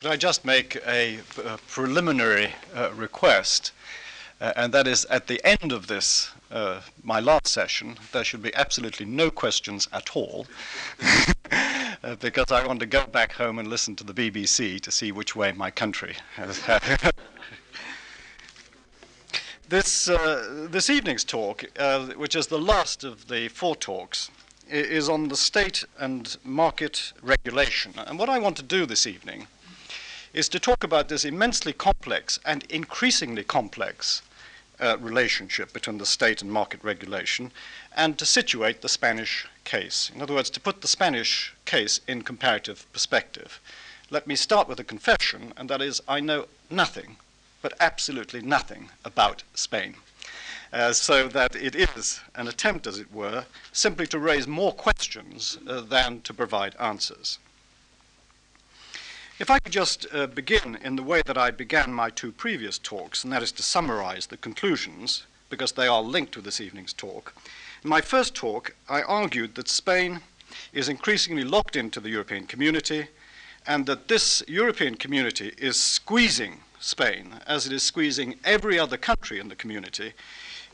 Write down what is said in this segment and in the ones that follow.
Could I just make a, a preliminary uh, request? Uh, and that is at the end of this, uh, my last session, there should be absolutely no questions at all, uh, because I want to go back home and listen to the BBC to see which way my country has. this, uh, this evening's talk, uh, which is the last of the four talks, is on the state and market regulation. And what I want to do this evening is to talk about this immensely complex and increasingly complex uh, relationship between the state and market regulation and to situate the Spanish case. In other words, to put the Spanish case in comparative perspective. Let me start with a confession, and that is I know nothing, but absolutely nothing about Spain. Uh, so that it is an attempt, as it were, simply to raise more questions uh, than to provide answers. If I could just uh, begin in the way that I began my two previous talks, and that is to summarize the conclusions, because they are linked to this evening's talk. In my first talk, I argued that Spain is increasingly locked into the European community, and that this European community is squeezing Spain, as it is squeezing every other country in the community.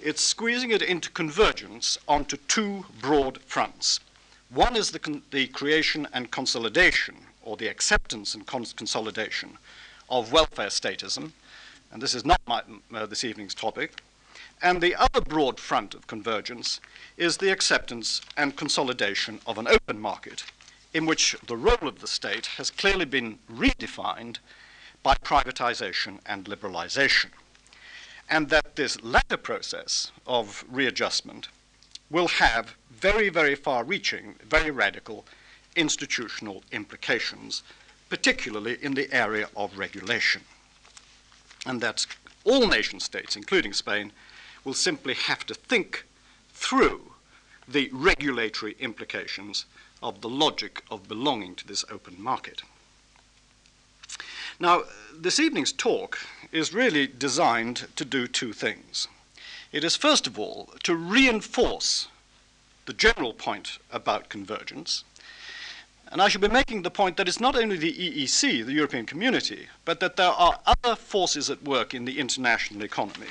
It's squeezing it into convergence onto two broad fronts. One is the, the creation and consolidation or the acceptance and cons- consolidation of welfare statism, and this is not my, uh, this evening's topic. And the other broad front of convergence is the acceptance and consolidation of an open market, in which the role of the state has clearly been redefined by privatization and liberalization. And that this latter process of readjustment will have very, very far reaching, very radical institutional implications, particularly in the area of regulation. And that all nation states, including Spain, will simply have to think through the regulatory implications of the logic of belonging to this open market. Now, this evening's talk is really designed to do two things. It is, first of all, to reinforce the general point about convergence, and I should be making the point that it's not only the EEC, the European community, but that there are other forces at work in the international economy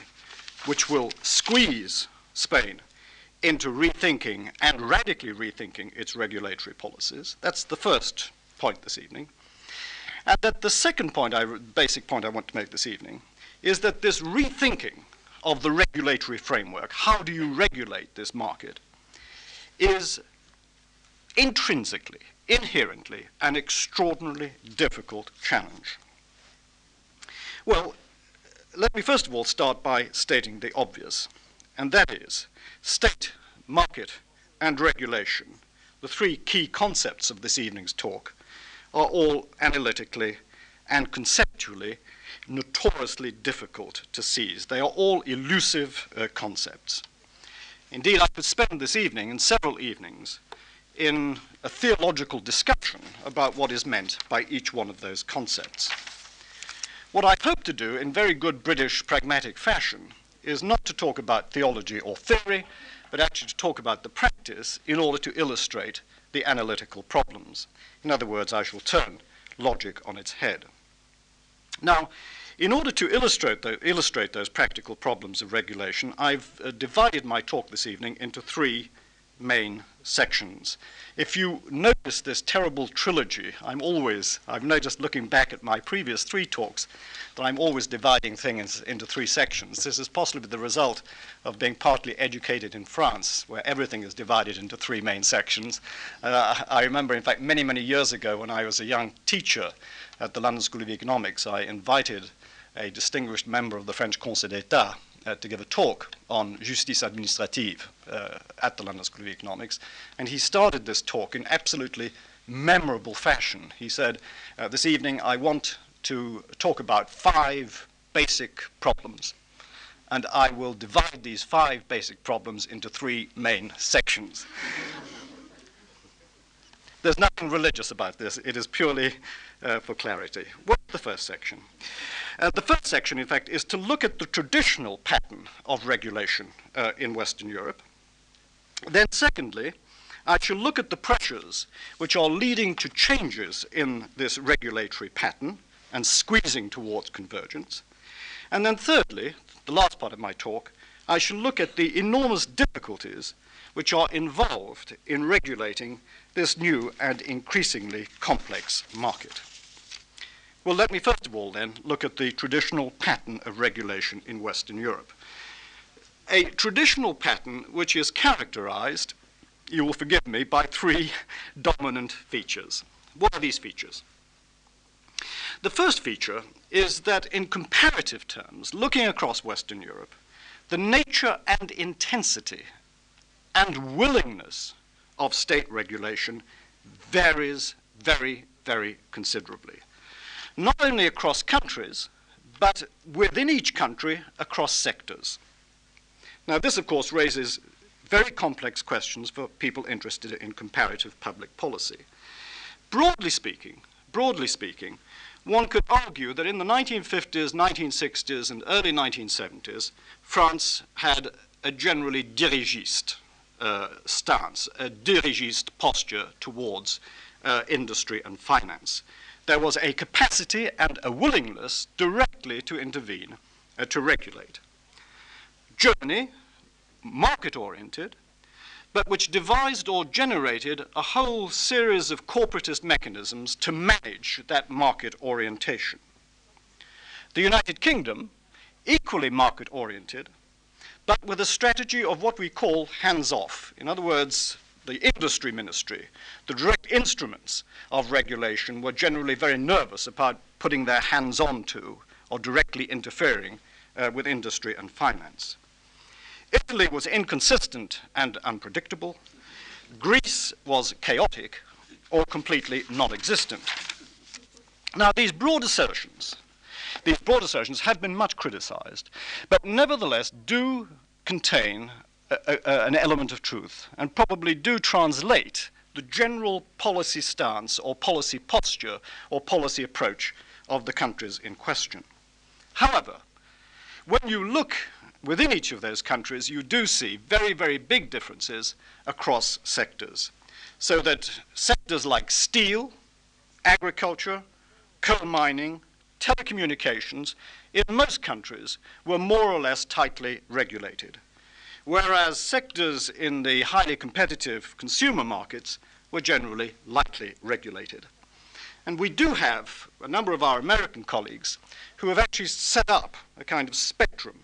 which will squeeze Spain into rethinking and radically rethinking its regulatory policies. That's the first point this evening. And that the second point, I, basic point I want to make this evening, is that this rethinking of the regulatory framework, how do you regulate this market, is intrinsically inherently an extraordinarily difficult challenge. Well, let me first of all start by stating the obvious, and that is state, market, and regulation, the three key concepts of this evening's talk, are all analytically and conceptually notoriously difficult to seize. They are all elusive uh, concepts. Indeed, I could spend this evening and several evenings in a theological discussion about what is meant by each one of those concepts. What I hope to do in very good British pragmatic fashion is not to talk about theology or theory, but actually to talk about the practice in order to illustrate the analytical problems. In other words, I shall turn logic on its head. Now, in order to illustrate, the, illustrate those practical problems of regulation, I've uh, divided my talk this evening into three main sections. If you notice this terrible trilogy, I'm always, I've noticed looking back at my previous three talks, that I'm always dividing things into three sections. This is possibly the result of being partly educated in France, where everything is divided into three main sections. Uh, I remember, in fact, many, many years ago when I was a young teacher at the London School of Economics, I invited a distinguished member of the French Conseil d'Etat uh, to give a talk on justice administrative uh, at the London School of Economics. And he started this talk in absolutely memorable fashion. He said, uh, This evening I want to talk about five basic problems. And I will divide these five basic problems into three main sections. There's nothing religious about this, it is purely uh, for clarity. What's the first section? Uh, the first section, in fact, is to look at the traditional pattern of regulation uh, in Western Europe. Then, secondly, I shall look at the pressures which are leading to changes in this regulatory pattern and squeezing towards convergence. And then, thirdly, the last part of my talk, I shall look at the enormous difficulties which are involved in regulating this new and increasingly complex market. Well, let me first of all then look at the traditional pattern of regulation in Western Europe. A traditional pattern which is characterized, you will forgive me, by three dominant features. What are these features? The first feature is that, in comparative terms, looking across Western Europe, the nature and intensity and willingness of state regulation varies very, very considerably. Not only across countries, but within each country across sectors. Now, this, of course, raises very complex questions for people interested in comparative public policy. Broadly speaking, broadly speaking, one could argue that in the 1950s, 1960s, and early 1970s, France had a generally dirigiste uh, stance, a dirigiste posture towards uh, industry and finance. There was a capacity and a willingness directly to intervene, uh, to regulate. Germany, market oriented, but which devised or generated a whole series of corporatist mechanisms to manage that market orientation. The United Kingdom, equally market oriented, but with a strategy of what we call hands off. In other words, the industry ministry, the direct instruments of regulation were generally very nervous about putting their hands on to or directly interfering uh, with industry and finance. Italy was inconsistent and unpredictable. Greece was chaotic or completely non existent. Now, these broad assertions, these broad assertions have been much criticized, but nevertheless do contain a, an element of truth and probably do translate the general policy stance or policy posture or policy approach of the countries in question. However, when you look within each of those countries, you do see very, very big differences across sectors. So that sectors like steel, agriculture, coal mining, telecommunications, in most countries were more or less tightly regulated, whereas sectors in the highly competitive consumer markets were generally lightly regulated. And we do have a number of our American colleagues who have actually set up a kind of spectrum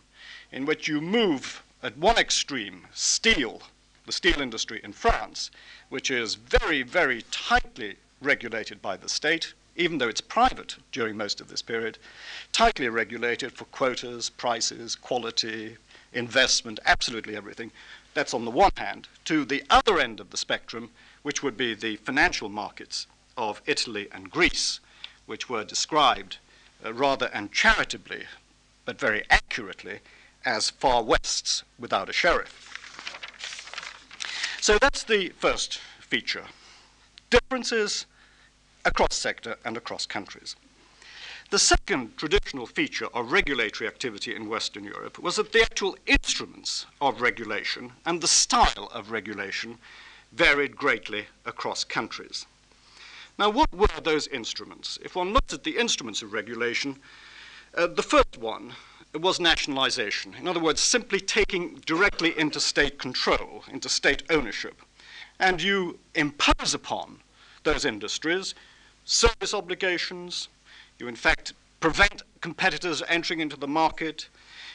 in which you move at one extreme steel, the steel industry in France, which is very, very tightly regulated by the state, even though it's private during most of this period, tightly regulated for quotas, prices, quality, investment, absolutely everything. That's on the one hand. To the other end of the spectrum, which would be the financial markets of Italy and Greece, which were described uh, rather uncharitably, but very accurately, as far wests without a sheriff. So that's the first feature differences across sector and across countries. The second traditional feature of regulatory activity in Western Europe was that the actual instruments of regulation and the style of regulation varied greatly across countries. Now, what were those instruments? If one looks at the instruments of regulation, uh, the first one was nationalization. In other words, simply taking directly into state control, into state ownership. And you impose upon those industries service obligations, you in fact prevent competitors entering into the market,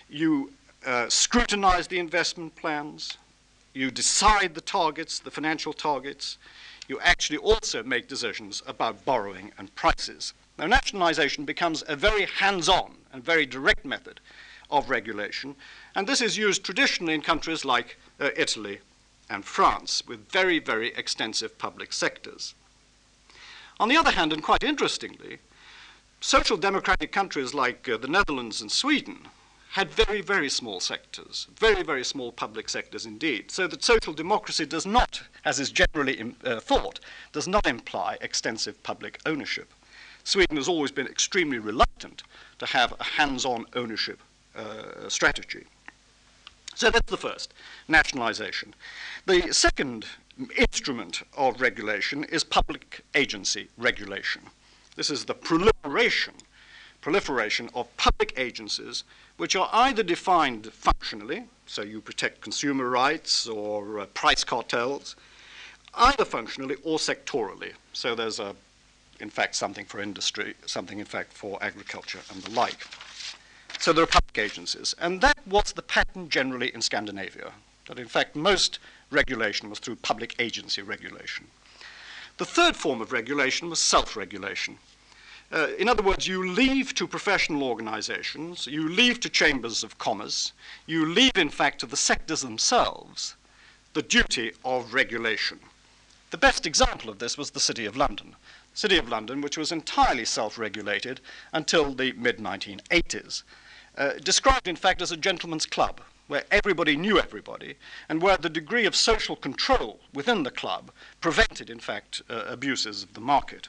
you uh, scrutinize the investment plans, you decide the targets, the financial targets, you actually also make decisions about borrowing and prices. Now, nationalization becomes a very hands on and very direct method of regulation, and this is used traditionally in countries like uh, Italy and France, with very, very extensive public sectors. On the other hand, and quite interestingly, social democratic countries like uh, the Netherlands and Sweden had very, very small sectors, very, very small public sectors indeed, so that social democracy does not, as is generally uh, thought, does not imply extensive public ownership. Sweden has always been extremely reluctant to have a hands-on ownership uh, strategy. So that's the first, nationalization. The second instrument of regulation is public agency regulation. This is the proliferation proliferation of public agencies which are either defined functionally, so you protect consumer rights or uh, price cartels, either functionally or sectorally. So there's a, in fact, something for industry, something in fact for agriculture and the like. So there are public agencies, and that was the pattern generally in Scandinavia. That in fact most regulation was through public agency regulation. The third form of regulation was self-regulation. Uh, in other words, you leave to professional organizations, you leave to chambers of commerce, you leave, in fact, to the sectors themselves the duty of regulation. The best example of this was the City of London. City of London, which was entirely self regulated until the mid 1980s, uh, described, in fact, as a gentleman's club, where everybody knew everybody, and where the degree of social control within the club prevented, in fact, uh, abuses of the market.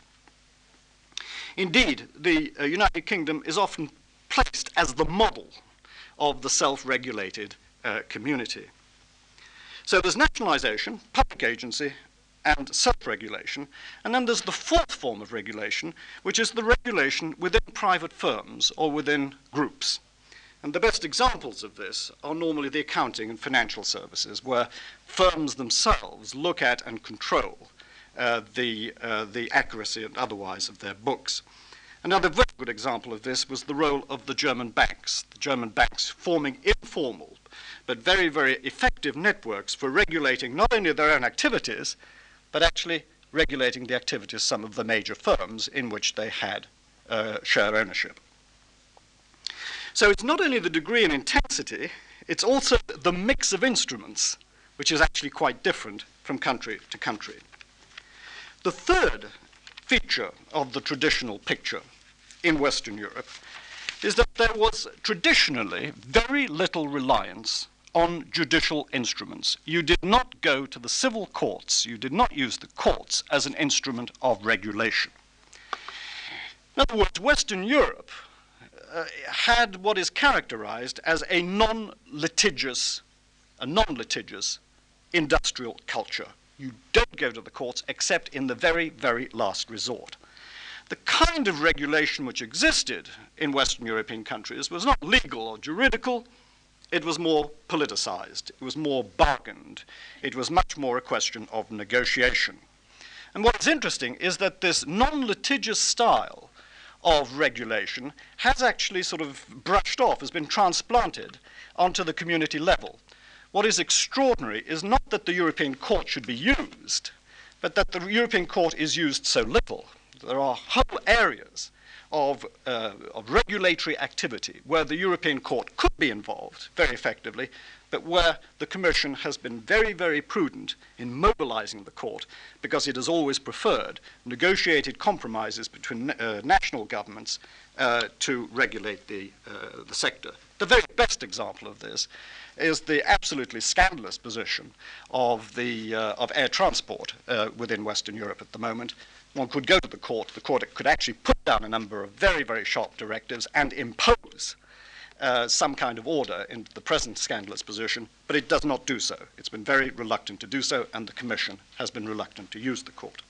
Indeed, the uh, United Kingdom is often placed as the model of the self regulated uh, community. So there's nationalization, public agency, and self regulation. And then there's the fourth form of regulation, which is the regulation within private firms or within groups. And the best examples of this are normally the accounting and financial services, where firms themselves look at and control uh, the, uh, the accuracy and otherwise of their books. Another very good example of this was the role of the German banks, the German banks forming informal but very, very effective networks for regulating not only their own activities, but actually regulating the activities of some of the major firms in which they had uh, share ownership. So it's not only the degree and intensity, it's also the mix of instruments, which is actually quite different from country to country. The third feature of the traditional picture in Western Europe is that there was traditionally very little reliance on judicial instruments. You did not go to the civil courts, you did not use the courts as an instrument of regulation. In other words, Western Europe uh, had what is characterized as a non-litigious, a non-litigious industrial culture. You don't go to the courts except in the very, very last resort. The kind of regulation which existed in Western European countries was not legal or juridical, it was more politicized, it was more bargained, it was much more a question of negotiation. And what's interesting is that this non litigious style of regulation has actually sort of brushed off, has been transplanted onto the community level. What is extraordinary is not that the European Court should be used, but that the European Court is used so little. There are whole areas of, uh, of regulatory activity where the European Court could be involved very effectively, but where the Commission has been very, very prudent in mobilizing the court because it has always preferred negotiated compromises between uh, national governments uh, to regulate the, uh, the sector. The very best example of this is the absolutely scandalous position of, the, uh, of air transport uh, within Western Europe at the moment, one could go to the court, the court could actually put down a number of very, very sharp directives and impose uh, some kind of order in the present scandalous position, but it does not do so. It's been very reluctant to do so, and the Commission has been reluctant to use the court.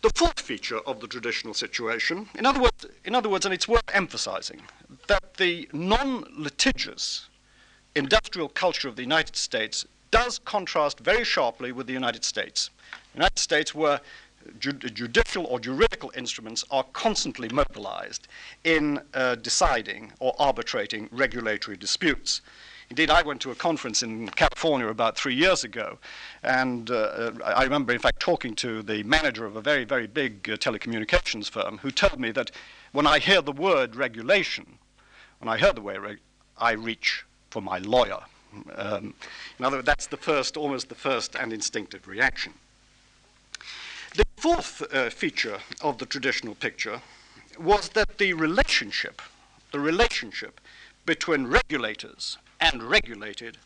The fourth feature of the traditional situation, in other words, in other words and it's worth emphasizing, that the non litigious industrial culture of the United States does contrast very sharply with the United States. The United States were judicial or juridical instruments are constantly mobilized in uh, deciding or arbitrating regulatory disputes. Indeed, I went to a conference in California about three years ago, and uh, I remember, in fact, talking to the manager of a very, very big uh, telecommunications firm who told me that when I hear the word regulation, when I hear the word, I reach for my lawyer. Um, in other words, that's the first, almost the first and instinctive reaction. The fourth uh, feature of the traditional picture was that the relationship, the relationship between regulators and regulated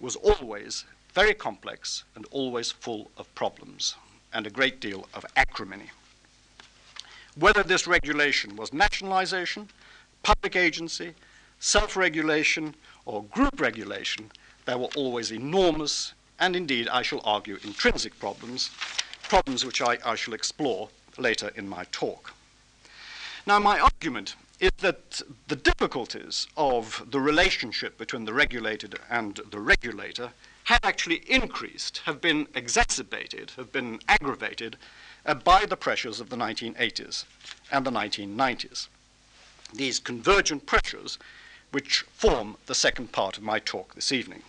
was always very complex and always full of problems and a great deal of acrimony. Whether this regulation was nationalization, public agency, self regulation, or group regulation, there were always enormous and indeed, I shall argue, intrinsic problems problems which I, I shall explore later in my talk. Now, my argument is that the difficulties of the relationship between the regulated and the regulator have actually increased, have been exacerbated, have been aggravated uh, by the pressures of the 1980s and the 1990s. These convergent pressures which form the second part of my talk this evening.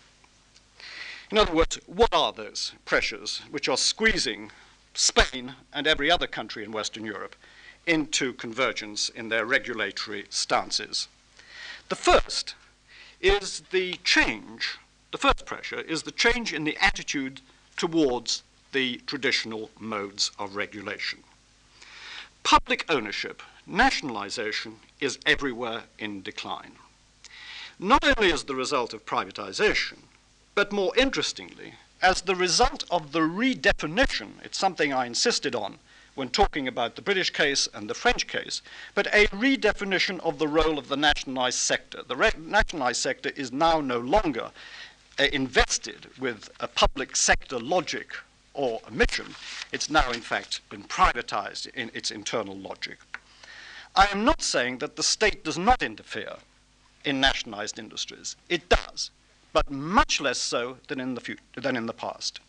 In other words, what are those pressures which are squeezing Spain and every other country in Western Europe into convergence in their regulatory stances? The first is the change, the first pressure is the change in the attitude towards the traditional modes of regulation. Public ownership, nationalization, is everywhere in decline. Not only as the result of privatization, but more interestingly, as the result of the redefinition, it's something I insisted on when talking about the British case and the French case, but a redefinition of the role of the nationalized sector. The re- nationalized sector is now no longer uh, invested with a public sector logic or a mission. It's now, in fact, been privatized in its internal logic. I am not saying that the state does not interfere in nationalized industries. It does but much less so than in the, than in the past.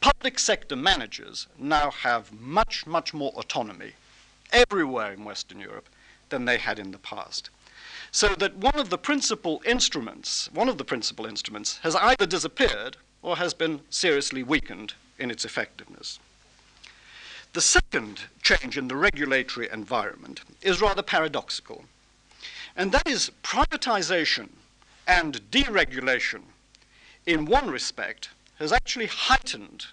Public sector managers now have much, much more autonomy everywhere in Western Europe than they had in the past. So that one of the principal instruments, one of the principal instruments, has either disappeared or has been seriously weakened in its effectiveness. The second change in the regulatory environment is rather paradoxical, and that is privatization and deregulation, in one respect, has actually heightened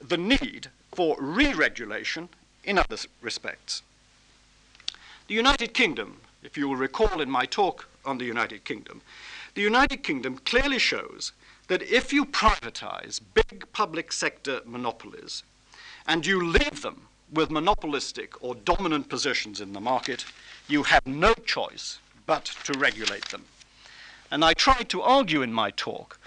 the need for re regulation in other respects. The United Kingdom, if you will recall in my talk on the United Kingdom, the United Kingdom clearly shows that if you privatize big public sector monopolies and you leave them with monopolistic or dominant positions in the market, you have no choice but to regulate them. And I tried to argue in my talk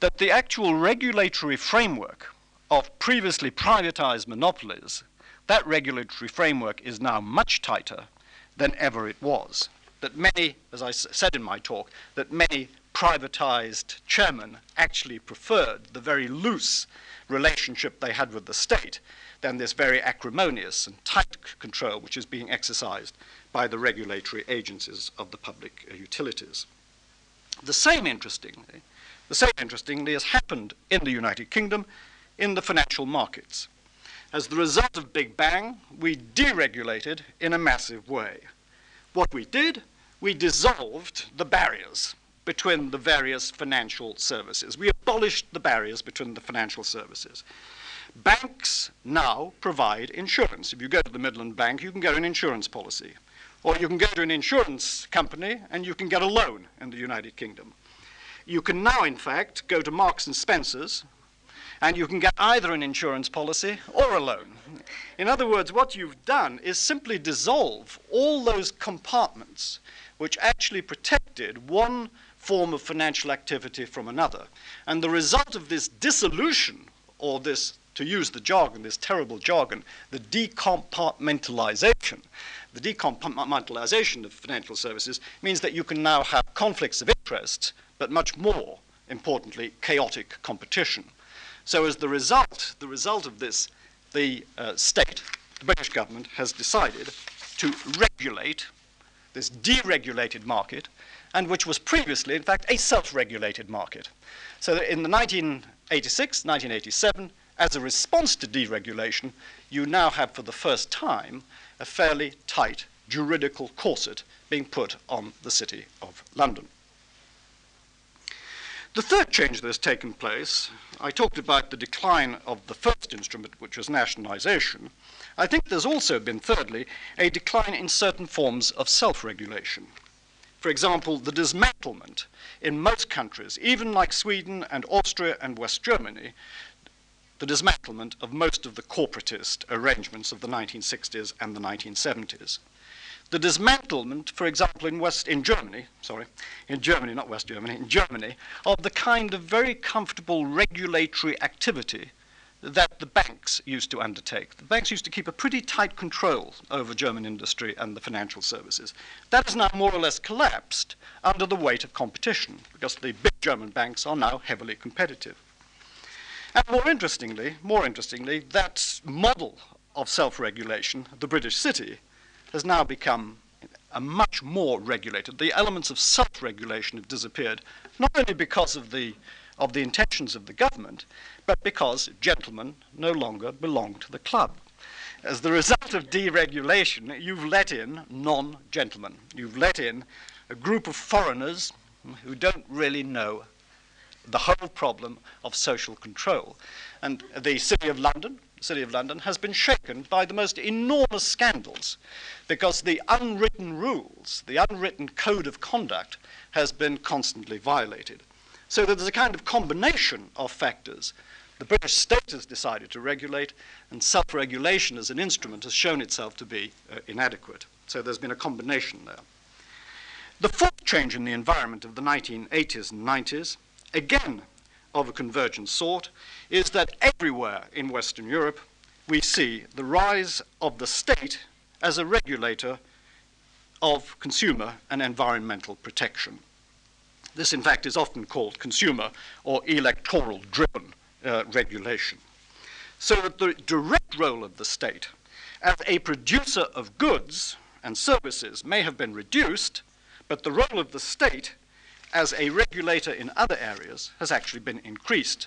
that the actual regulatory framework of previously privatized monopolies, that regulatory framework is now much tighter than ever it was. That many, as I said in my talk, that many privatized chairmen actually preferred the very loose relationship they had with the state than this very acrimonious and tight control which is being exercised by the regulatory agencies of the public utilities. The same, interestingly, the same, interestingly, has happened in the United Kingdom in the financial markets. As the result of Big Bang, we deregulated in a massive way. What we did, we dissolved the barriers between the various financial services. We abolished the barriers between the financial services. Banks now provide insurance. If you go to the Midland Bank, you can get an insurance policy. Or you can go to an insurance company and you can get a loan in the United Kingdom. You can now, in fact, go to Marks and Spencer's and you can get either an insurance policy or a loan. In other words, what you've done is simply dissolve all those compartments which actually protected one form of financial activity from another. And the result of this dissolution, or this, to use the jargon, this terrible jargon, the decompartmentalization, the decompartmentalization of financial services means that you can now have conflicts of interest, but much more importantly, chaotic competition. So as the result, the result of this, the uh, state, the British government, has decided to regulate this deregulated market, and which was previously, in fact, a self-regulated market. So in the 1986, 1987, as a response to deregulation, you now have for the first time a fairly tight juridical corset being put on the City of London. The third change that has taken place, I talked about the decline of the first instrument, which was nationalization. I think there's also been, thirdly, a decline in certain forms of self regulation. For example, the dismantlement in most countries, even like Sweden and Austria and West Germany, the dismantlement of most of the corporatist arrangements of the 1960s and the 1970s. The dismantlement, for example, in West in Germany, sorry, in Germany, not West Germany, in Germany, of the kind of very comfortable regulatory activity that the banks used to undertake. The banks used to keep a pretty tight control over German industry and the financial services. That has now more or less collapsed under the weight of competition because the big German banks are now heavily competitive. And more interestingly, more interestingly, that model of self-regulation, the British city, has now become a much more regulated. The elements of self-regulation have disappeared, not only because of the of the intentions of the government, but because gentlemen no longer belong to the club. As the result of deregulation, you've let in non gentlemen. You've let in a group of foreigners who don't really know the whole problem of social control. And the City of London, City of London has been shaken by the most enormous scandals because the unwritten rules, the unwritten code of conduct has been constantly violated. So there's a kind of combination of factors. The British state has decided to regulate, and self regulation as an instrument has shown itself to be uh, inadequate. So there's been a combination there. The fourth change in the environment of the 1980s and 90s, again of a convergent sort, is that everywhere in Western Europe we see the rise of the state as a regulator of consumer and environmental protection. This, in fact, is often called consumer or electoral driven uh, regulation. So that the direct role of the state as a producer of goods and services may have been reduced, but the role of the state as a regulator in other areas has actually been increased.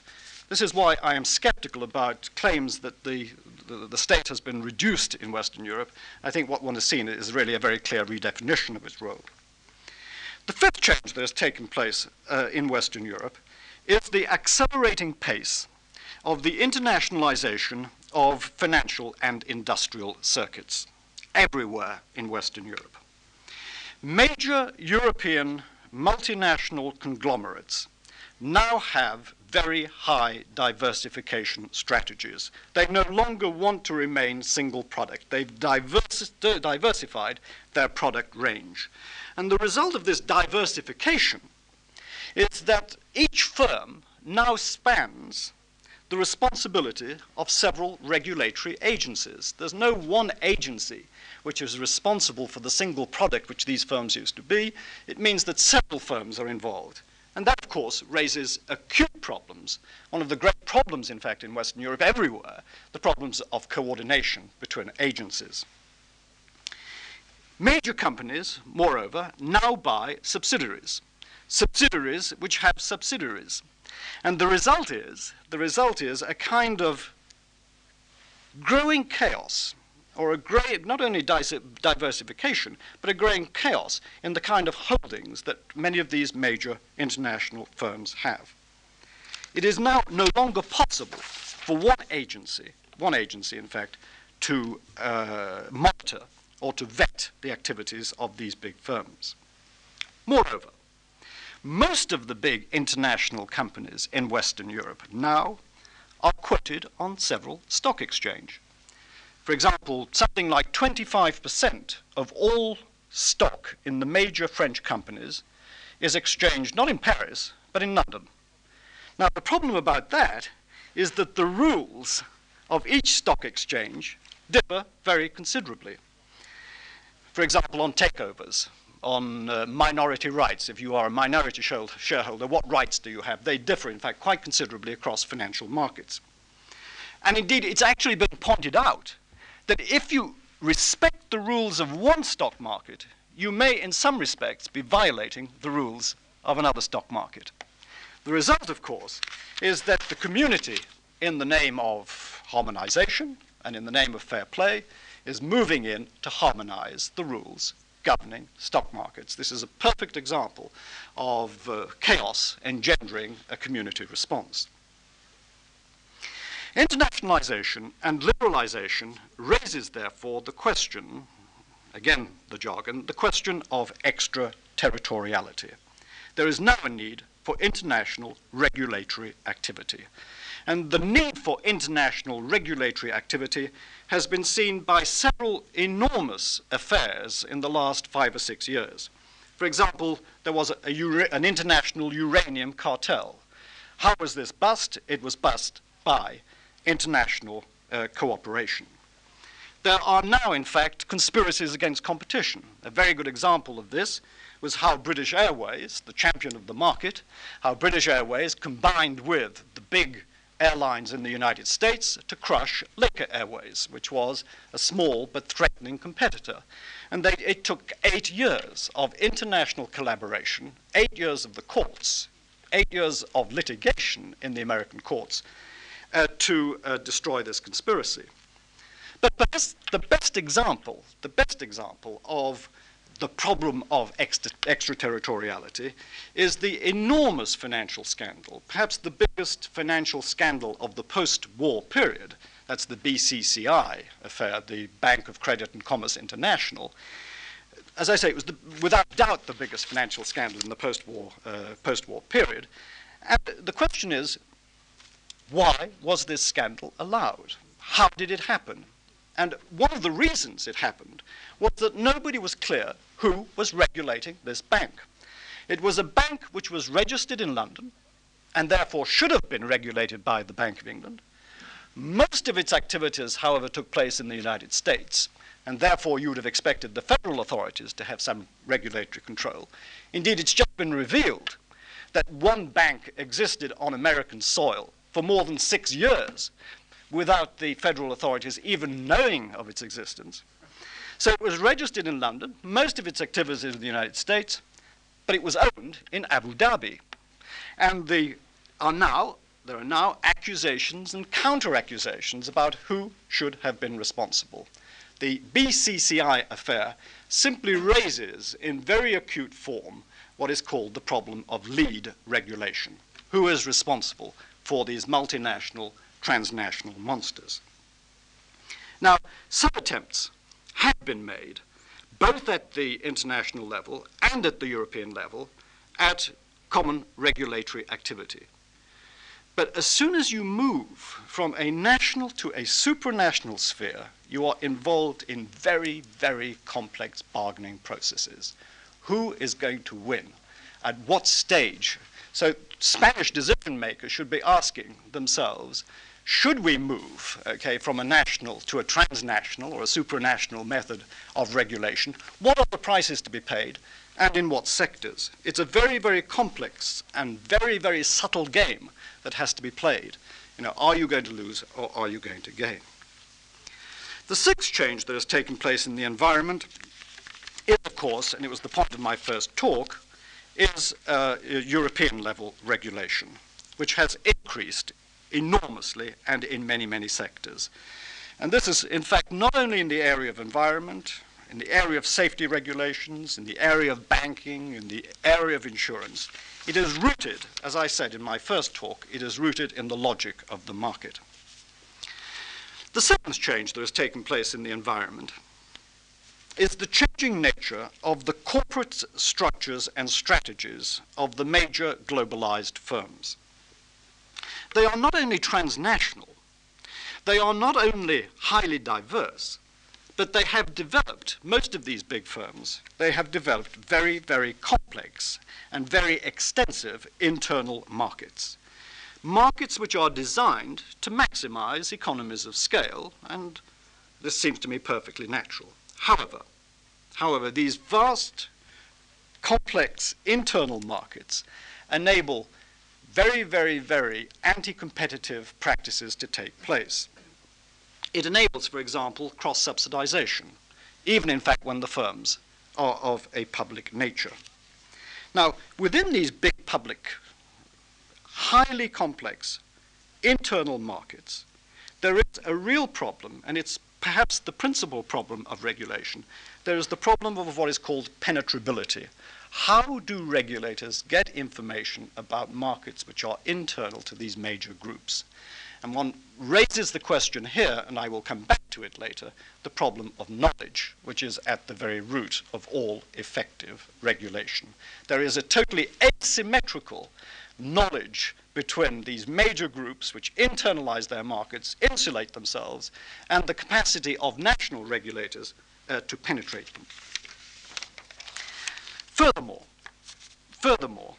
This is why I am skeptical about claims that the, the, the, state has been reduced in Western Europe. I think what one has seen is really a very clear redefinition of its role. The fifth change that has taken place uh, in Western Europe is the accelerating pace of the internationalization of financial and industrial circuits everywhere in Western Europe. Major European multinational conglomerates now have very high diversification strategies. They no longer want to remain single product. They've diversified their product range. And the result of this diversification is that each firm now spans the responsibility of several regulatory agencies. There's no one agency which is responsible for the single product which these firms used to be. It means that several firms are involved. And that, of course, raises acute problems. One of the great problems, in fact, in Western Europe, everywhere, the problems of coordination between agencies. Major companies, moreover, now buy subsidiaries, subsidiaries which have subsidiaries. And the result is, the result is a kind of growing chaos, or a great, not only diversification, but a growing chaos in the kind of holdings that many of these major international firms have. It is now no longer possible for one agency, one agency in fact, to uh, monitor or to vet the activities of these big firms. Moreover, most of the big international companies in Western Europe now are quoted on several stock exchange. For example, something like 25% of all stock in the major French companies is exchanged not in Paris, but in London. Now, the problem about that is that the rules of each stock exchange differ very considerably for example, on takeovers, on uh, minority rights. If you are a minority shareholder, what rights do you have? They differ, in fact, quite considerably across financial markets. And indeed, it's actually been pointed out that if you respect the rules of one stock market, you may, in some respects, be violating the rules of another stock market. The result, of course, is that the community, in the name of harmonization and in the name of fair play, is moving in to harmonize the rules governing stock markets. This is a perfect example of uh, chaos engendering a community response. Internationalization and liberalization raises, therefore, the question, again the jargon, the question of extraterritoriality. There is now a need for international regulatory activity. And the need for international regulatory activity has been seen by several enormous affairs in the last five or six years. For example, there was a, a, an international uranium cartel. How was this bust? It was bust by international uh, cooperation. There are now, in fact, conspiracies against competition. A very good example of this was how British Airways, the champion of the market, how British Airways combined with the big airlines in the United States to crush Laker Airways, which was a small but threatening competitor. And they, it took eight years of international collaboration, eight years of the courts, eight years of litigation in the American courts uh, to uh, destroy this conspiracy. But perhaps the best example, the best example of the problem of extra- extraterritoriality is the enormous financial scandal, perhaps the biggest financial scandal of the post war period. That's the BCCI affair, the Bank of Credit and Commerce International. As I say, it was the, without doubt the biggest financial scandal in the post war, uh, post-war period. And the question is why was this scandal allowed? How did it happen? And one of the reasons it happened was that nobody was clear who was regulating this bank. It was a bank which was registered in London and therefore should have been regulated by the Bank of England. Most of its activities, however, took place in the United States, and therefore you would have expected the federal authorities to have some regulatory control. Indeed, it's just been revealed that one bank existed on American soil for more than six years without the federal authorities even knowing of its existence. So it was registered in London, most of its activities in the United States, but it was owned in Abu Dhabi. And the, are now, there are now accusations and counter accusations about who should have been responsible. The BCCI affair simply raises in very acute form what is called the problem of lead regulation. Who is responsible for these multinational, transnational monsters? Now, some attempts have been made, both at the international level and at the European level, at common regulatory activity. But as soon as you move from a national to a supranational sphere, you are involved in very, very complex bargaining processes. Who is going to win? At what stage? So, Spanish decision makers should be asking themselves should we move okay, from a national to a transnational or a supranational method of regulation? What are the prices to be paid and in what sectors? It's a very, very complex and very, very subtle game that has to be played. You know, are you going to lose or are you going to gain? The sixth change that has taken place in the environment is, of course, and it was the point of my first talk, is uh, European level regulation, which has increased enormously and in many, many sectors. And this is, in fact, not only in the area of environment, in the area of safety regulations, in the area of banking, in the area of insurance. It is rooted, as I said in my first talk, it is rooted in the logic of the market. The second change that has taken place in the environment is the changing nature of the corporate structures and strategies of the major globalized firms they are not only transnational, they are not only highly diverse, but they have developed, most of these big firms, they have developed very, very complex and very extensive internal markets. Markets which are designed to maximize economies of scale, and this seems to me perfectly natural. However, however, these vast, complex internal markets enable very, very, very anti competitive practices to take place. It enables, for example, cross subsidization, even in fact when the firms are of a public nature. Now, within these big public, highly complex internal markets, there is a real problem, and it's perhaps the principal problem of regulation. There is the problem of what is called penetrability, how do regulators get information about markets which are internal to these major groups? And one raises the question here, and I will come back to it later, the problem of knowledge, which is at the very root of all effective regulation. There is a totally asymmetrical knowledge between these major groups which internalize their markets, insulate themselves, and the capacity of national regulators uh, to penetrate them. Furthermore, furthermore,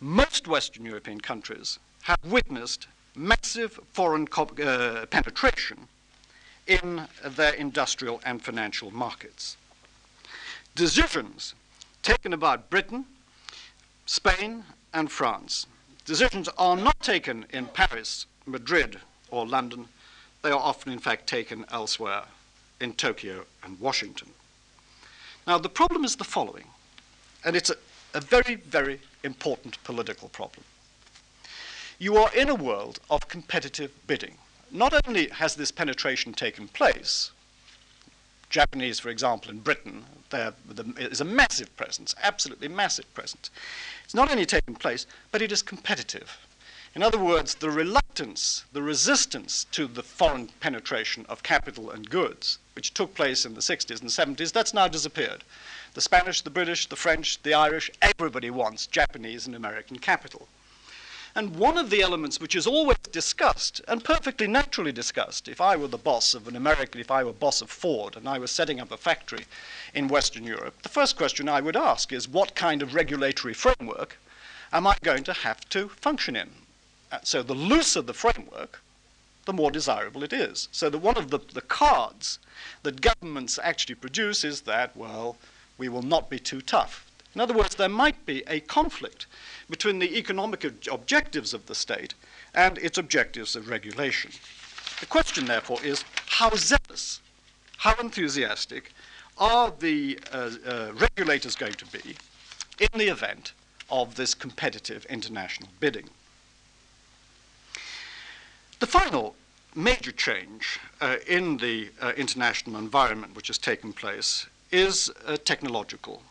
most Western European countries have witnessed massive foreign uh, penetration in their industrial and financial markets. Decisions taken about Britain, Spain, and France. Decisions are not taken in Paris, Madrid, or London. They are often, in fact, taken elsewhere in Tokyo and Washington. Now, the problem is the following, and it's a, a very, very important political problem. You are in a world of competitive bidding. Not only has this penetration taken place, Japanese, for example, in Britain, there is a massive presence, absolutely massive presence. It's not only taken place, but it is competitive. In other words, the reluctance, the resistance to the foreign penetration of capital and goods, which took place in the 60s and 70s, that's now disappeared. The Spanish, the British, the French, the Irish, everybody wants Japanese and American capital. And one of the elements which is always discussed, and perfectly naturally discussed, if I were the boss of an American, if I were boss of Ford and I was setting up a factory in Western Europe, the first question I would ask is what kind of regulatory framework am I going to have to function in? Uh, so the looser the framework, the more desirable it is. So that one of the, the cards that governments actually produce is that, well, we will not be too tough. In other words, there might be a conflict between the economic ob- objectives of the state and its objectives of regulation. The question, therefore, is how zealous, how enthusiastic are the uh, uh, regulators going to be in the event of this competitive international bidding? The final major change uh, in the uh, international environment which has taken place is uh, technological.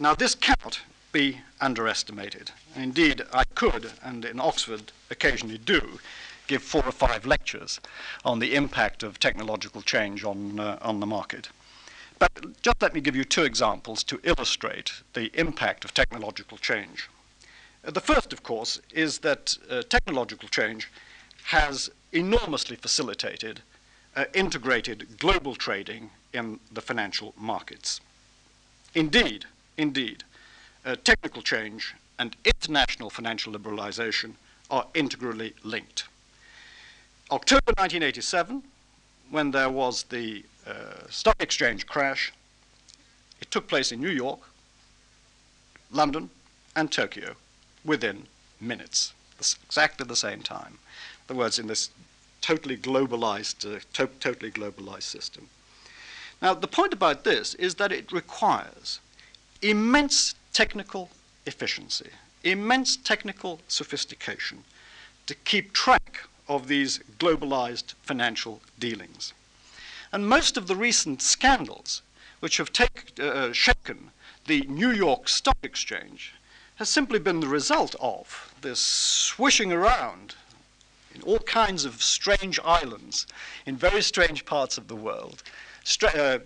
Now, this cannot be underestimated. Indeed, I could, and in Oxford occasionally do, give four or five lectures on the impact of technological change on, uh, on the market. But just let me give you two examples to illustrate the impact of technological change. Uh, the first, of course, is that uh, technological change has enormously facilitated uh, integrated global trading in the financial markets. Indeed, indeed, uh, technical change and international financial liberalization are integrally linked. October 1987, when there was the uh, stock exchange crash, it took place in New York, London, and Tokyo within minutes, exactly the same time. In other words, in this totally globalized, uh, to- totally globalized system. Now, the point about this is that it requires immense technical efficiency, immense technical sophistication to keep track of these globalized financial dealings. And most of the recent scandals which have take, uh, shaken the New York Stock Exchange has simply been the result of this swishing around in all kinds of strange islands in very strange parts of the world uh,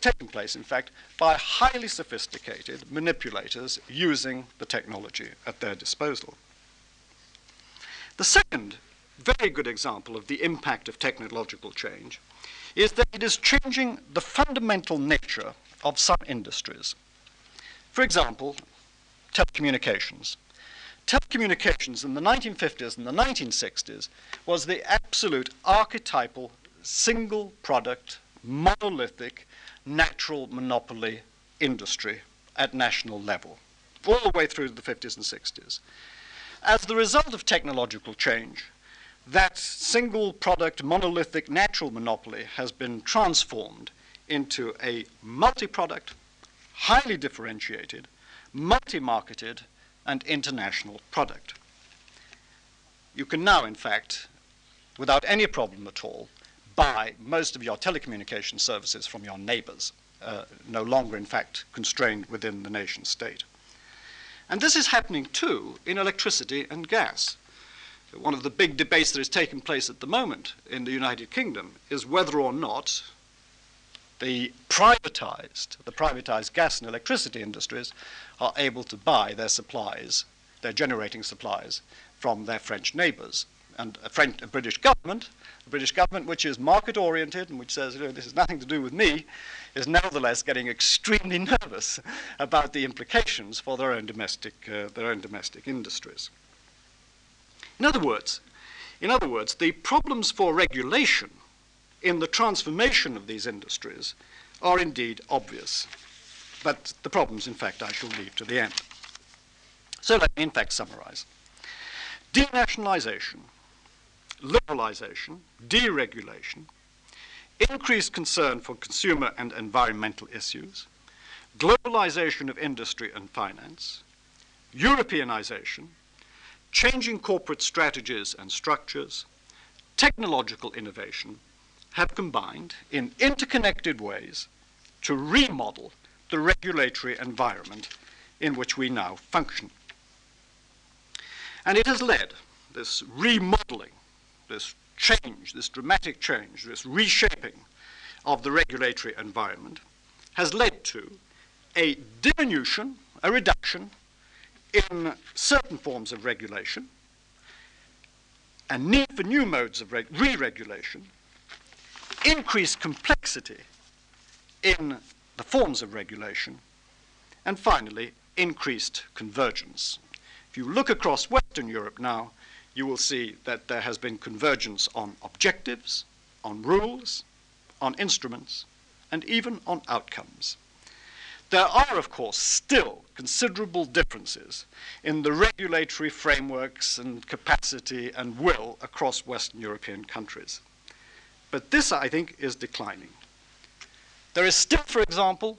taking place, in fact, by highly sophisticated manipulators using the technology at their disposal. The second very good example of the impact of technological change is that it is changing the fundamental nature of some industries. For example, telecommunications. Telecommunications in the 1950s and the 1960s was the absolute archetypal single product monolithic natural monopoly industry at national level, all the way through the 50s and 60s. As the result of technological change, that single product monolithic natural monopoly has been transformed into a multi product, highly differentiated, multi marketed, and international product. You can now, in fact, without any problem at all, buy most of your telecommunication services from your neighbors, uh, no longer, in fact, constrained within the nation state. And this is happening too in electricity and gas. One of the big debates that is taking place at the moment in the United Kingdom is whether or not the privatized, the privatized gas and electricity industries are able to buy their supplies, their generating supplies, from their French neighbors. And a, French, a British government the British government, which is market oriented and which says, you know, this has nothing to do with me, is nevertheless getting extremely nervous about the implications for their own domestic, uh, their own domestic industries. In other words, In other words, the problems for regulation in the transformation of these industries are indeed obvious. But the problems, in fact, I shall leave to the end. So let me, in fact, summarize. Denationalization, liberalization, deregulation, increased concern for consumer and environmental issues, globalization of industry and finance, Europeanization, changing corporate strategies and structures, technological innovation have combined in interconnected ways to remodel the regulatory environment in which we now function. And it has led this remodeling, this change, this dramatic change, this reshaping of the regulatory environment has led to a diminution, a reduction in certain forms of regulation, a need for new modes of re-regulation, increased complexity in the forms of regulation, and finally, increased convergence. If you look across Western Europe now, you will see that there has been convergence on objectives, on rules, on instruments, and even on outcomes. There are, of course, still considerable differences in the regulatory frameworks and capacity and will across Western European countries. But this, I think, is declining. There is still, for example,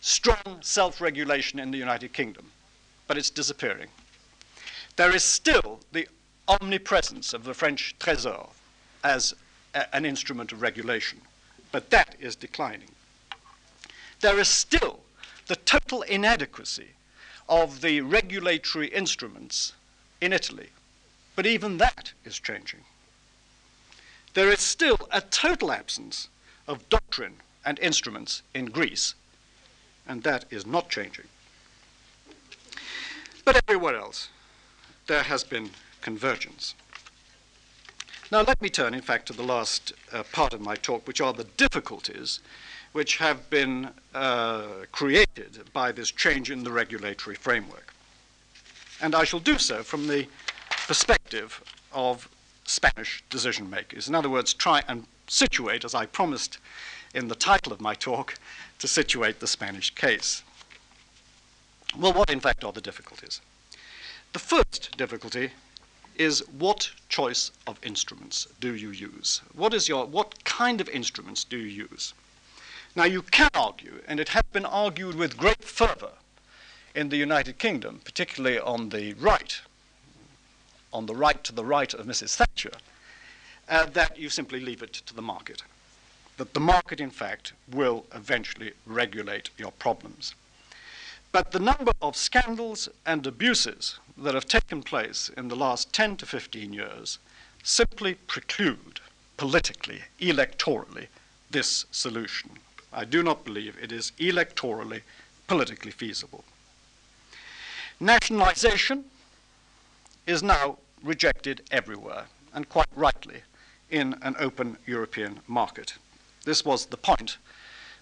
strong self regulation in the United Kingdom, but it's disappearing. There is still the omnipresence of the French Trésor as an instrument of regulation, but that is declining. There is still the total inadequacy of the regulatory instruments in Italy. But even that is changing. There is still a total absence of doctrine and instruments in Greece, and that is not changing. But everywhere else, there has been convergence. Now, let me turn, in fact, to the last uh, part of my talk, which are the difficulties which have been uh, created by this change in the regulatory framework. And I shall do so from the perspective of Spanish decision makers. In other words, try and situate, as I promised in the title of my talk, to situate the Spanish case. Well, what in fact are the difficulties? The first difficulty is what choice of instruments do you use? What is your what kind of instruments do you use? Now, you can argue, and it has been argued with great fervor in the United Kingdom, particularly on the right, on the right to the right of Mrs. Thatcher, uh, that you simply leave it to the market. That the market, in fact, will eventually regulate your problems. But the number of scandals and abuses that have taken place in the last 10 to 15 years simply preclude, politically, electorally, this solution. I do not believe it is electorally, politically feasible. Nationalization is now rejected everywhere, and quite rightly, in an open European market. This was the point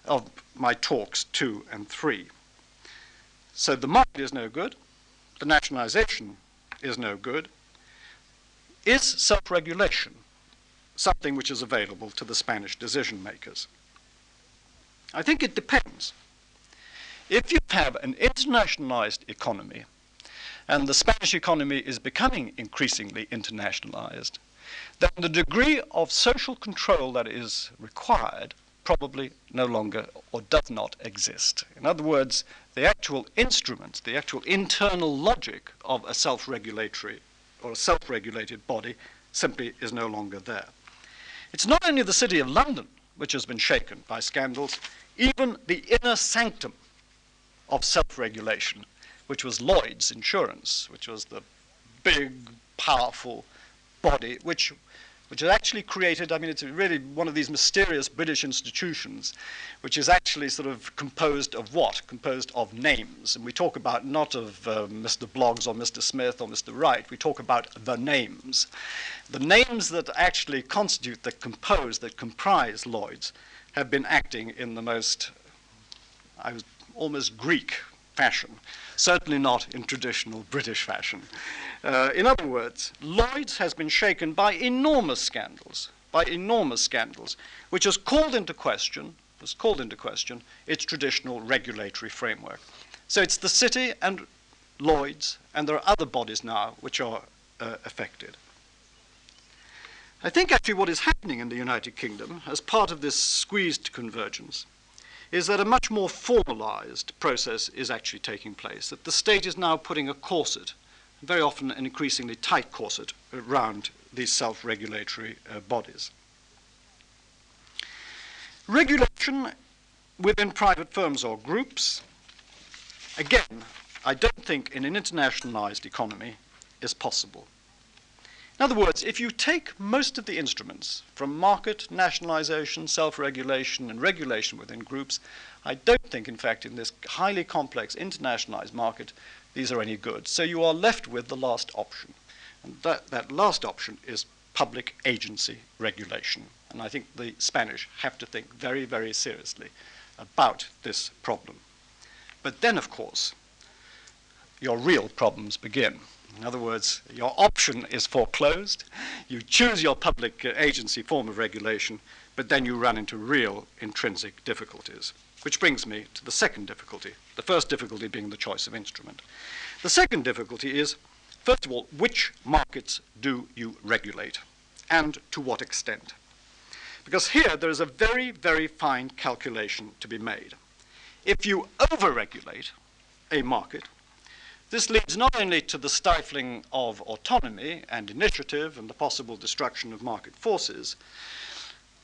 of my talks two and three. So the market is no good, the nationalization is no good. Is self regulation something which is available to the Spanish decision makers? I think it depends. If you have an internationalized economy, and the Spanish economy is becoming increasingly internationalized, then the degree of social control that is required probably no longer or does not exist. In other words, the actual instruments, the actual internal logic of a self regulatory or a self regulated body simply is no longer there. It's not only the City of London which has been shaken by scandals, even the inner sanctum of self regulation, which was Lloyd's Insurance, which was the big, powerful body which which has actually created, I mean, it's really one of these mysterious British institutions, which is actually sort of composed of what? Composed of names. And we talk about not of uh, Mr. Bloggs or Mr. Smith or Mr. Wright, we talk about the names. The names that actually constitute, that compose, that comprise Lloyd's have been acting in the most, I was almost Greek fashion, certainly not in traditional British fashion. Uh, in other words, Lloyd's has been shaken by enormous scandals, by enormous scandals, which has called into question, has called into question its traditional regulatory framework. So it's the city and Lloyd's, and there are other bodies now which are uh, affected. I think actually what is happening in the United Kingdom as part of this squeezed convergence is that a much more formalized process is actually taking place, that the state is now putting a corset, very often an increasingly tight corset, around these self regulatory uh, bodies. Regulation within private firms or groups, again, I don't think in an internationalized economy is possible. In other words, if you take most of the instruments from market, nationalization, self regulation, and regulation within groups, I don't think, in fact, in this highly complex internationalized market, these are any good. So you are left with the last option. And that, that last option is public agency regulation. And I think the Spanish have to think very, very seriously about this problem. But then, of course, your real problems begin. In other words, your option is foreclosed. You choose your public uh, agency form of regulation, but then you run into real intrinsic difficulties. Which brings me to the second difficulty, the first difficulty being the choice of instrument. The second difficulty is, first of all, which markets do you regulate and to what extent? Because here there is a very, very fine calculation to be made. If you overregulate a market, this leads not only to the stifling of autonomy and initiative and the possible destruction of market forces,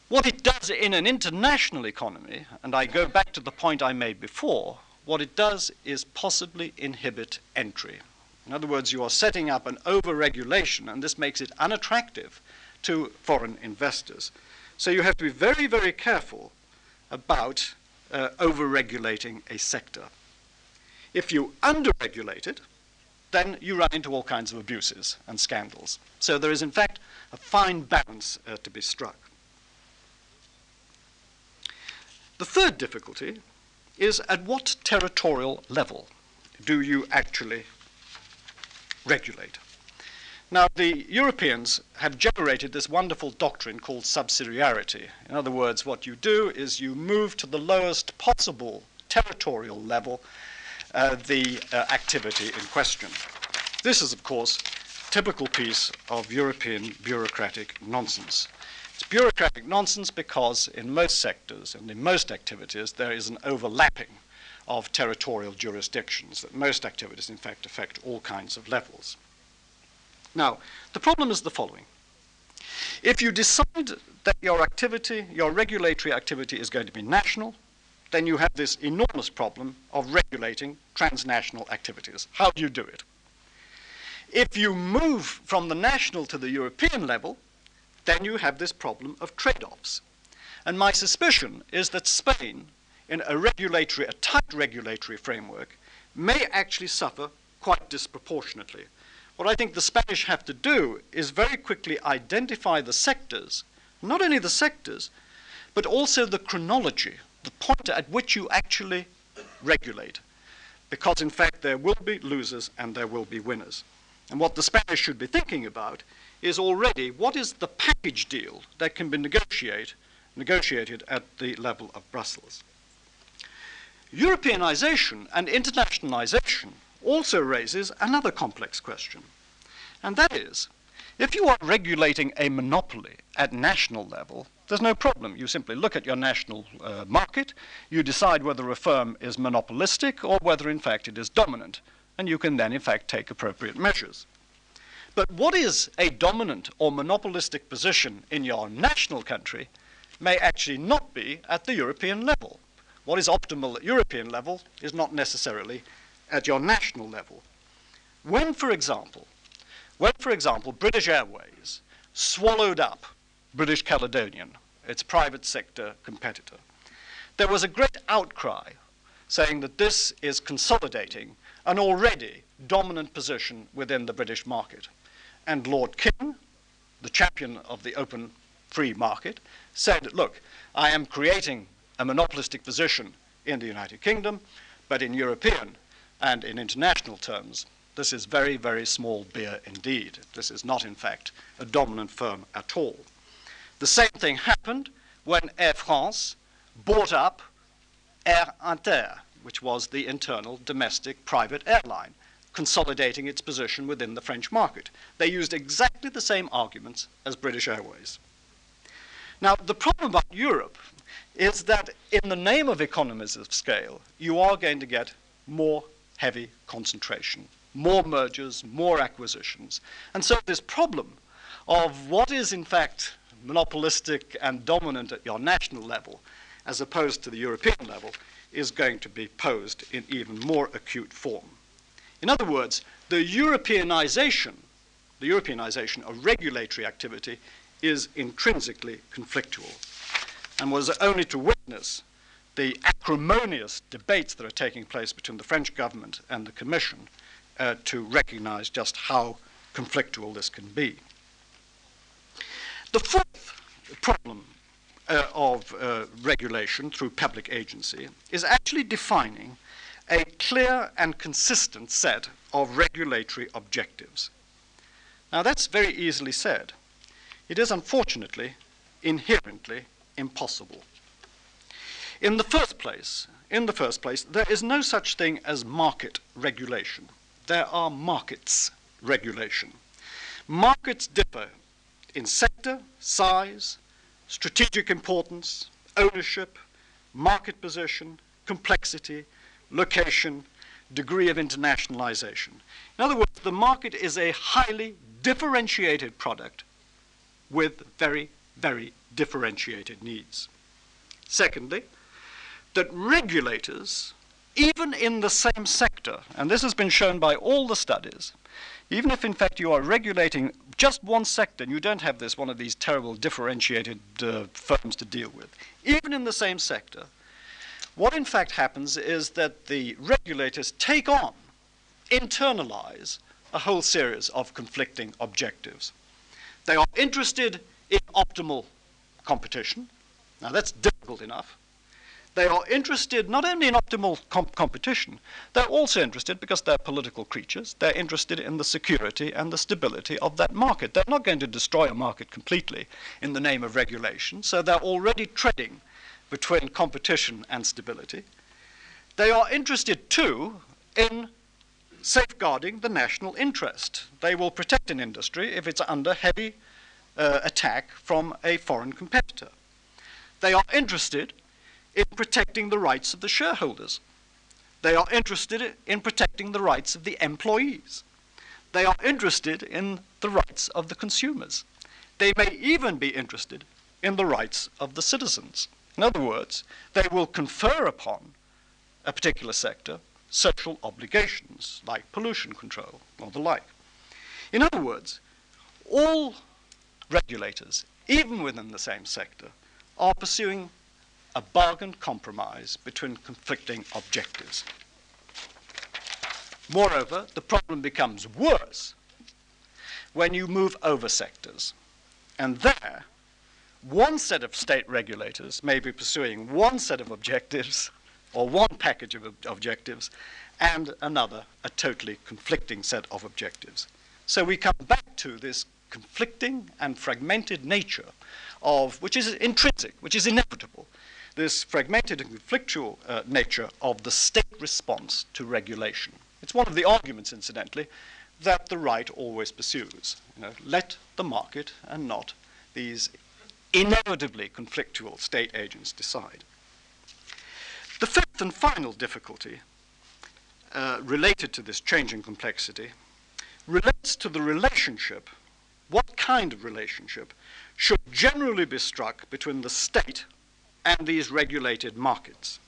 what it does in an international economy, and I go back to the point I made before, what it does is possibly inhibit entry. In other words, you are setting up an over-regulation, and this makes it unattractive to foreign investors. So you have to be very, very careful about uh, over-regulating a sector. If you underregulate it, then you run into all kinds of abuses and scandals. So there is, in fact, a fine balance uh, to be struck. The third difficulty is at what territorial level do you actually regulate? Now, the Europeans have generated this wonderful doctrine called subsidiarity. In other words, what you do is you move to the lowest possible territorial level uh, the uh, activity in question. This is, of course, typical piece of European bureaucratic nonsense. It's bureaucratic nonsense because in most sectors and in most activities there is an overlapping of territorial jurisdictions, that most activities, in fact, affect all kinds of levels. Now, the problem is the following. If you decide that your activity, your regulatory activity, is going to be national, then you have this enormous problem of regulating transnational activities. How do you do it? If you move from the national to the European level, then you have this problem of trade offs. And my suspicion is that Spain, in a regulatory, a tight regulatory framework, may actually suffer quite disproportionately. What I think the Spanish have to do is very quickly identify the sectors, not only the sectors, but also the chronology the point at which you actually regulate. Because, in fact, there will be losers and there will be winners. And what the Spanish should be thinking about is already what is the package deal that can be negotiate, negotiated at the level of Brussels. Europeanization and internationalization also raises another complex question, and that is if you are regulating a monopoly at national level, there's no problem. You simply look at your national uh, market, you decide whether a firm is monopolistic or whether, in fact, it is dominant, and you can then, in fact, take appropriate measures. But what is a dominant or monopolistic position in your national country may actually not be at the European level. What is optimal at European level is not necessarily at your national level. When, for example, when, for example, British Airways swallowed up British Caledonian, its private sector competitor. There was a great outcry saying that this is consolidating an already dominant position within the British market. And Lord King, the champion of the open free market, said, look, I am creating a monopolistic position in the United Kingdom, but in European and in international terms, This is very, very small beer indeed. This is not, in fact, a dominant firm at all. The same thing happened when Air France bought up Air Inter, which was the internal domestic private airline, consolidating its position within the French market. They used exactly the same arguments as British Airways. Now, the problem about Europe is that in the name of economies of scale, you are going to get more heavy concentration, more mergers, more acquisitions. And so this problem of what is in fact monopolistic and dominant at your national level as opposed to the European level is going to be posed in even more acute form. In other words, the Europeanization, the Europeanization of regulatory activity is intrinsically conflictual and was only to witness the acrimonious debates that are taking place between the French government and the Commission uh, to recognize just how conflictual this can be. The fourth problem uh, of uh, regulation through public agency is actually defining a clear and consistent set of regulatory objectives. Now, that's very easily said. It is unfortunately inherently impossible. In the first place, in the first place, there is no such thing as market regulation. There are markets regulation. Markets differ in sector, size, strategic importance, ownership, market position, complexity, location, degree of internationalization. In other words, the market is a highly differentiated product with very, very differentiated needs. Secondly, that regulators, even in the same sector, and this has been shown by all the studies, even if in fact you are regulating just one sector and you don't have this one of these terrible differentiated uh, firms to deal with, even in the same sector, what in fact happens is that the regulators take on, internalize a whole series of conflicting objectives. They are interested in optimal competition. Now, that's difficult enough. They are interested not only in optimal comp competition, they're also interested, because they're political creatures, they're interested in the security and the stability of that market. They're not going to destroy a market completely in the name of regulation, so they're already treading between competition and stability. They are interested, too, in safeguarding the national interest. They will protect an industry if it's under heavy uh, attack from a foreign competitor. They are interested in protecting the rights of the shareholders. They are interested in protecting the rights of the employees. They are interested in the rights of the consumers. They may even be interested in the rights of the citizens. In other words, they will confer upon a particular sector social obligations like pollution control or the like. In other words, all regulators, even within the same sector, are pursuing a bargain compromise between conflicting objectives. Moreover, the problem becomes worse when you move over sectors. And there, one set of state regulators may be pursuing one set of objectives or one package of ob objectives, and another a totally conflicting set of objectives. So we come back to this conflicting and fragmented nature of, which is intrinsic, which is inevitable, this fragmented and conflictual uh, nature of the state response to regulation. It's one of the arguments, incidentally, that the right always pursues. You know, let the market and not these inevitably conflictual state agents decide. The fifth and final difficulty uh, related to this changing complexity relates to the relationship, what kind of relationship should generally be struck between the state and these regulated markets.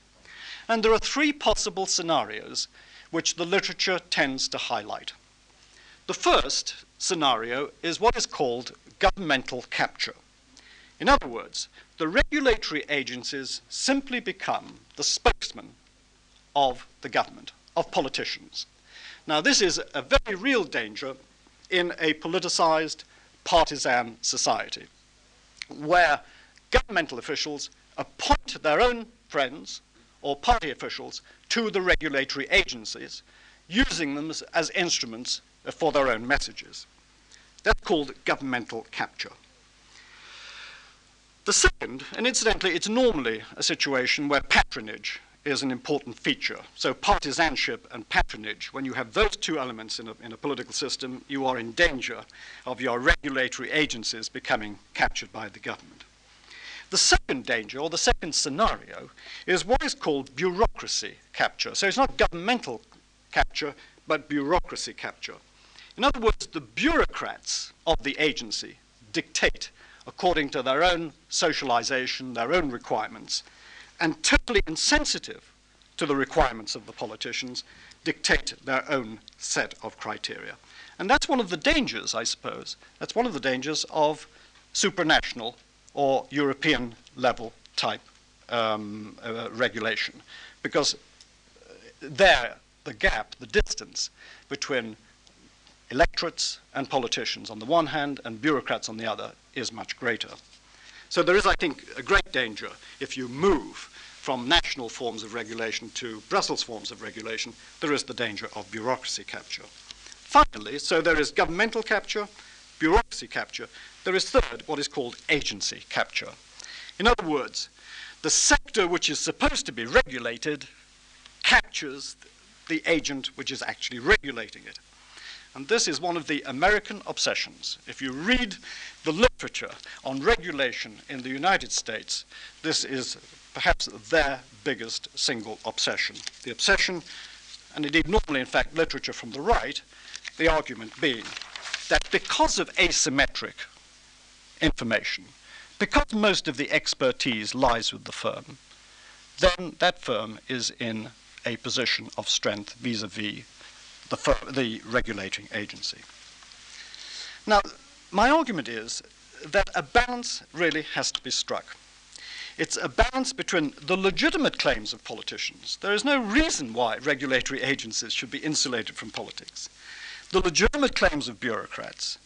And there are three possible scenarios which the literature tends to highlight. The first scenario is what is called governmental capture. In other words, the regulatory agencies simply become the spokesman of the government, of politicians. Now, this is a very real danger in a politicized, partisan society, where governmental officials appoint their own friends or party officials to the regulatory agencies using them as, as instruments for their own messages. That's called governmental capture. The second, and incidentally, it's normally a situation where patronage is an important feature. So partisanship and patronage, when you have those two elements in a, in a, political system, you are in danger of your regulatory agencies becoming captured by the government. The second danger, or the second scenario, is what is called bureaucracy capture. So it's not governmental capture, but bureaucracy capture. In other words, the bureaucrats of the agency dictate according to their own socialization, their own requirements, and totally insensitive to the requirements of the politicians, dictate their own set of criteria. And that's one of the dangers, I suppose. That's one of the dangers of supranational or European level type um, uh, regulation. Because there, the gap, the distance between electorates and politicians on the one hand and bureaucrats on the other is much greater. So there is, I think, a great danger if you move from national forms of regulation to Brussels forms of regulation, there is the danger of bureaucracy capture. Finally, so there is governmental capture, bureaucracy capture, there is third, what is called agency capture. In other words, the sector which is supposed to be regulated captures the agent which is actually regulating it. And this is one of the American obsessions. If you read the literature on regulation in the United States, this is perhaps their biggest single obsession. The obsession, and indeed normally, in fact, literature from the right, the argument being that because of asymmetric information, because most of the expertise lies with the firm, then that firm is in a position of strength vis-a-vis the, the regulating agency. Now, my argument is that a balance really has to be struck. It's a balance between the legitimate claims of politicians. There is no reason why regulatory agencies should be insulated from politics. The legitimate claims of bureaucrats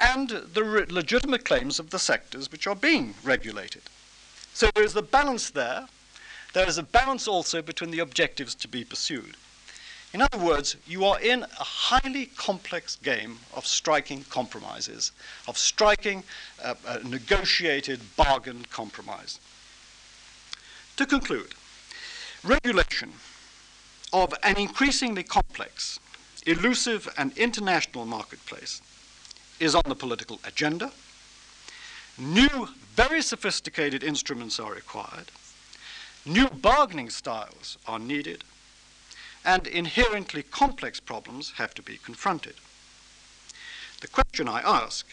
and the re- legitimate claims of the sectors which are being regulated. So there is a balance there. There is a balance also between the objectives to be pursued. In other words, you are in a highly complex game of striking compromises, of striking a, a negotiated bargain compromise. To conclude, regulation of an increasingly complex, elusive, and international marketplace is on the political agenda. New, very sophisticated instruments are required. New bargaining styles are needed and inherently complex problems have to be confronted. The question I ask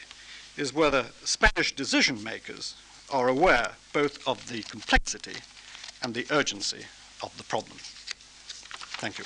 is whether Spanish decision makers are aware both of the complexity and the urgency of the problem. Thank you.